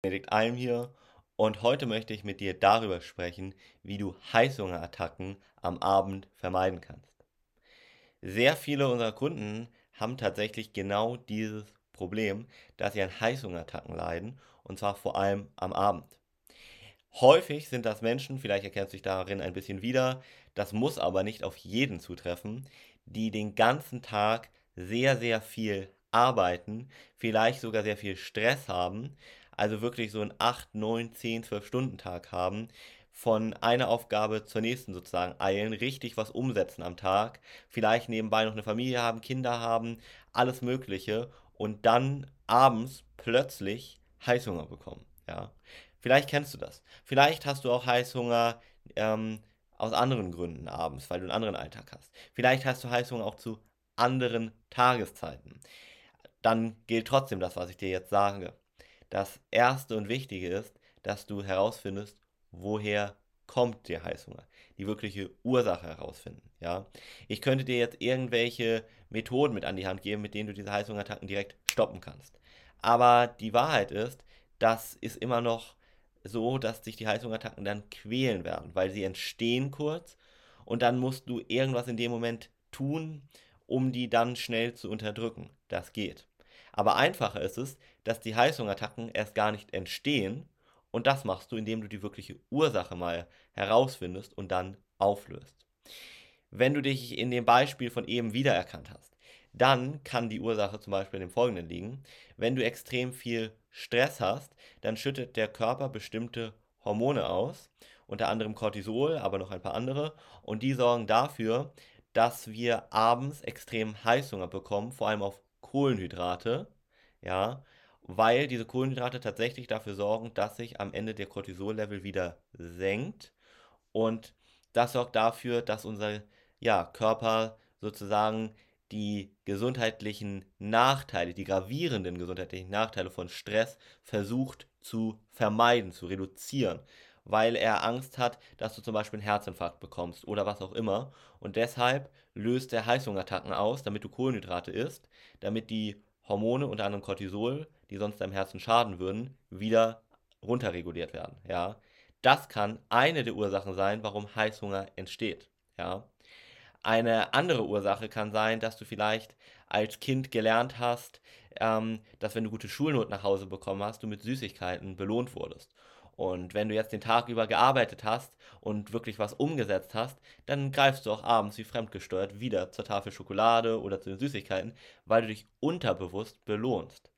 Benedikt Alm hier und heute möchte ich mit dir darüber sprechen, wie du Heißhungerattacken am Abend vermeiden kannst. Sehr viele unserer Kunden haben tatsächlich genau dieses Problem, dass sie an Heißhungerattacken leiden und zwar vor allem am Abend. Häufig sind das Menschen, vielleicht erkennst du dich darin ein bisschen wieder, das muss aber nicht auf jeden zutreffen, die den ganzen Tag sehr, sehr viel arbeiten, vielleicht sogar sehr viel Stress haben, also wirklich so einen 8, 9, 10, 12 Stunden Tag haben, von einer Aufgabe zur nächsten sozusagen eilen, richtig was umsetzen am Tag, vielleicht nebenbei noch eine Familie haben, Kinder haben, alles Mögliche und dann abends plötzlich Heißhunger bekommen. Ja, vielleicht kennst du das. Vielleicht hast du auch Heißhunger ähm, aus anderen Gründen abends, weil du einen anderen Alltag hast. Vielleicht hast du Heißhunger auch zu anderen Tageszeiten. Dann gilt trotzdem das, was ich dir jetzt sage das Erste und Wichtige ist, dass du herausfindest, woher kommt der Heißhunger. Die wirkliche Ursache herausfinden. Ja? Ich könnte dir jetzt irgendwelche Methoden mit an die Hand geben, mit denen du diese Heißhungerattacken direkt stoppen kannst. Aber die Wahrheit ist, das ist immer noch so, dass sich die Heißhungerattacken dann quälen werden, weil sie entstehen kurz und dann musst du irgendwas in dem Moment tun, um die dann schnell zu unterdrücken. Das geht. Aber einfacher ist es, dass die Heißhungerattacken erst gar nicht entstehen und das machst du, indem du die wirkliche Ursache mal herausfindest und dann auflöst. Wenn du dich in dem Beispiel von eben wiedererkannt hast, dann kann die Ursache zum Beispiel in dem folgenden liegen. Wenn du extrem viel Stress hast, dann schüttet der Körper bestimmte Hormone aus, unter anderem Cortisol, aber noch ein paar andere, und die sorgen dafür, dass wir abends extrem Heißhunger bekommen, vor allem auf Kohlenhydrate, ja, weil diese Kohlenhydrate tatsächlich dafür sorgen, dass sich am Ende der Cortisol-Level wieder senkt. Und das sorgt dafür, dass unser ja, Körper sozusagen die gesundheitlichen Nachteile, die gravierenden gesundheitlichen Nachteile von Stress versucht zu vermeiden, zu reduzieren weil er Angst hat, dass du zum Beispiel einen Herzinfarkt bekommst oder was auch immer. Und deshalb löst er Heißhungerattacken aus, damit du Kohlenhydrate isst, damit die Hormone, unter anderem Cortisol, die sonst deinem Herzen schaden würden, wieder runterreguliert werden. Ja? Das kann eine der Ursachen sein, warum Heißhunger entsteht. Ja? Eine andere Ursache kann sein, dass du vielleicht als Kind gelernt hast, ähm, dass wenn du gute Schulnoten nach Hause bekommen hast, du mit Süßigkeiten belohnt wurdest. Und wenn du jetzt den Tag über gearbeitet hast und wirklich was umgesetzt hast, dann greifst du auch abends wie fremdgesteuert wieder zur Tafel Schokolade oder zu den Süßigkeiten, weil du dich unterbewusst belohnst.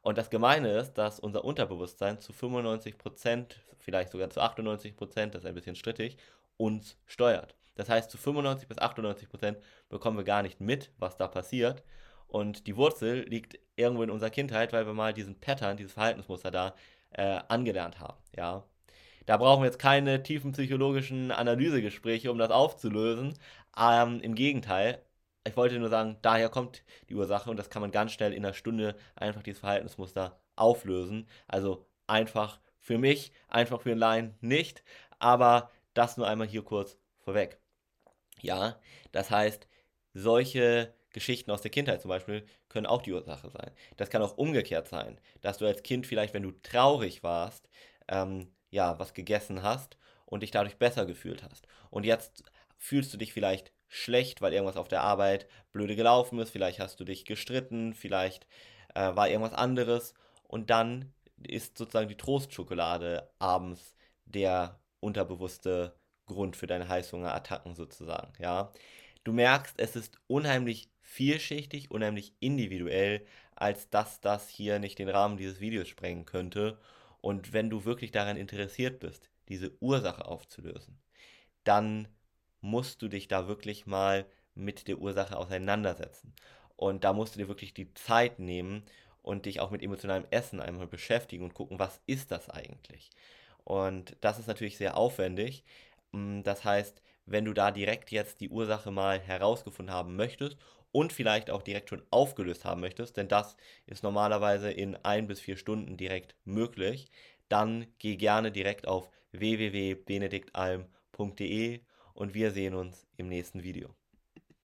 Und das Gemeine ist, dass unser Unterbewusstsein zu 95%, vielleicht sogar zu 98%, das ist ein bisschen strittig, uns steuert. Das heißt, zu 95 bis 98% bekommen wir gar nicht mit, was da passiert. Und die Wurzel liegt irgendwo in unserer Kindheit, weil wir mal diesen Pattern, dieses Verhaltensmuster da äh, angelernt haben. Ja. Da brauchen wir jetzt keine tiefen psychologischen Analysegespräche, um das aufzulösen. Ähm, Im Gegenteil, ich wollte nur sagen, daher kommt die Ursache und das kann man ganz schnell in einer Stunde einfach dieses Verhaltensmuster auflösen. Also einfach für mich, einfach für einen Laien nicht, aber das nur einmal hier kurz vorweg. Ja, das heißt, solche Geschichten aus der Kindheit zum Beispiel können auch die Ursache sein. Das kann auch umgekehrt sein, dass du als Kind vielleicht, wenn du traurig warst, ähm, ja, was gegessen hast und dich dadurch besser gefühlt hast. Und jetzt fühlst du dich vielleicht schlecht, weil irgendwas auf der Arbeit blöde gelaufen ist, vielleicht hast du dich gestritten, vielleicht äh, war irgendwas anderes und dann ist sozusagen die Trostschokolade abends der unterbewusste Grund für deine Heißhungerattacken sozusagen, ja. Du merkst, es ist unheimlich vielschichtig, unheimlich individuell, als dass das hier nicht den Rahmen dieses Videos sprengen könnte. Und wenn du wirklich daran interessiert bist, diese Ursache aufzulösen, dann musst du dich da wirklich mal mit der Ursache auseinandersetzen. Und da musst du dir wirklich die Zeit nehmen und dich auch mit emotionalem Essen einmal beschäftigen und gucken, was ist das eigentlich? Und das ist natürlich sehr aufwendig. Mm, das heißt, wenn du da direkt jetzt die Ursache mal herausgefunden haben möchtest und vielleicht auch direkt schon aufgelöst haben möchtest, denn das ist normalerweise in ein bis vier Stunden direkt möglich, dann geh gerne direkt auf www.benediktalm.de und wir sehen uns im nächsten Video.